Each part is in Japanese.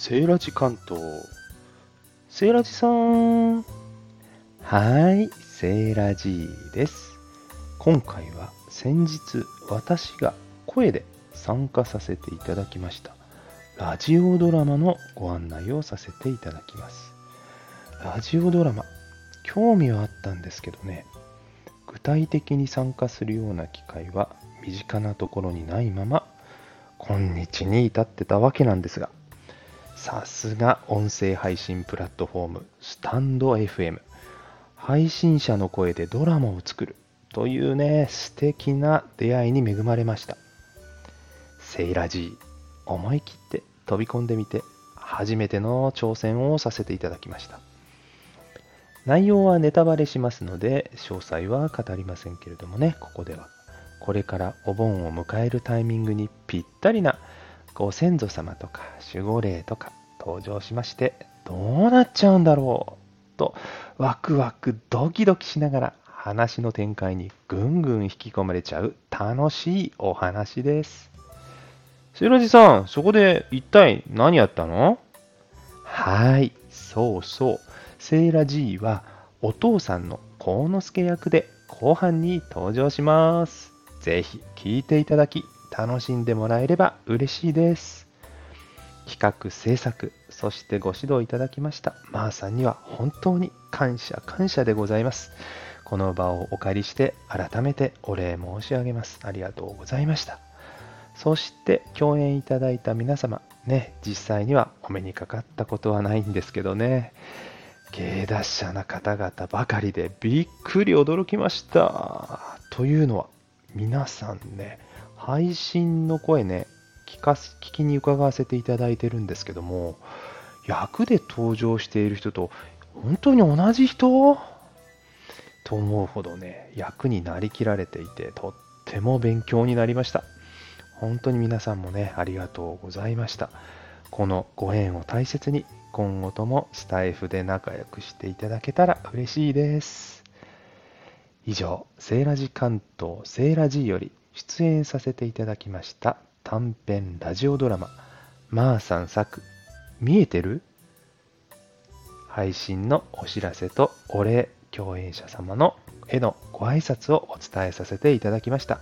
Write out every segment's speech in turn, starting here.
セーラジ関東。セーラジさん。はい、セーラジです。今回は先日私が声で参加させていただきましたラジオドラマのご案内をさせていただきます。ラジオドラマ、興味はあったんですけどね、具体的に参加するような機会は身近なところにないまま今日に至ってたわけなんですが、さすが音声配信プラットフォーム、スタンド FM。配信者の声でドラマを作るというね、素敵な出会いに恵まれました。セイラジー、思い切って飛び込んでみて、初めての挑戦をさせていただきました。内容はネタバレしますので、詳細は語りませんけれどもね、ここではこれからお盆を迎えるタイミングにぴったりなご先祖様とか守護霊とか登場しましてどうなっちゃうんだろうとワクワクドキドキしながら話の展開にぐんぐん引き込まれちゃう楽しいお話です。シロジさん、そこで一体何やったの？はい、そうそう。セイラ G はお父さんの幸之助役で後半に登場します。ぜひ聴いていただき楽しんでもらえれば嬉しいです。企画制作、そしてご指導いただきましたまーさんには本当に感謝感謝でございます。この場をお借りして改めてお礼申し上げます。ありがとうございました。そして共演いただいた皆様、ね、実際にはお目にかかったことはないんですけどね、芸達者な方々ばかりでびっくり驚きました。というのは、皆さんね、配信の声ね、聞かす聞きに伺わせていただいてるんですけども、役で登場している人と本当に同じ人？と思うほどね、役になりきられていて、とっても勉強になりました。本当に皆さんもね、ありがとうございました。このご縁を大切に、今後ともスタイフで仲良くしていただけたら嬉しいです。以上、セーラジ関東セーラジより出演させていただきました短編ラジオドラマ、まーさん作、見えてる？配信のお知らせとお礼、共演者様のへのご挨拶をお伝えさせていただきました。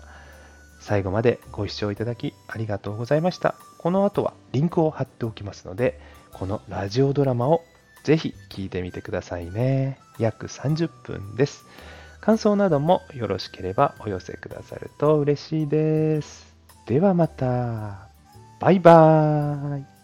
最後までご視聴いただきありがとうございました。この後はリンクを貼っておきますので、このラジオドラマをぜひ聴いてみてくださいね。約30分です。感想などもよろしければお寄せくださると嬉しいです。ではまた。バイバーイ。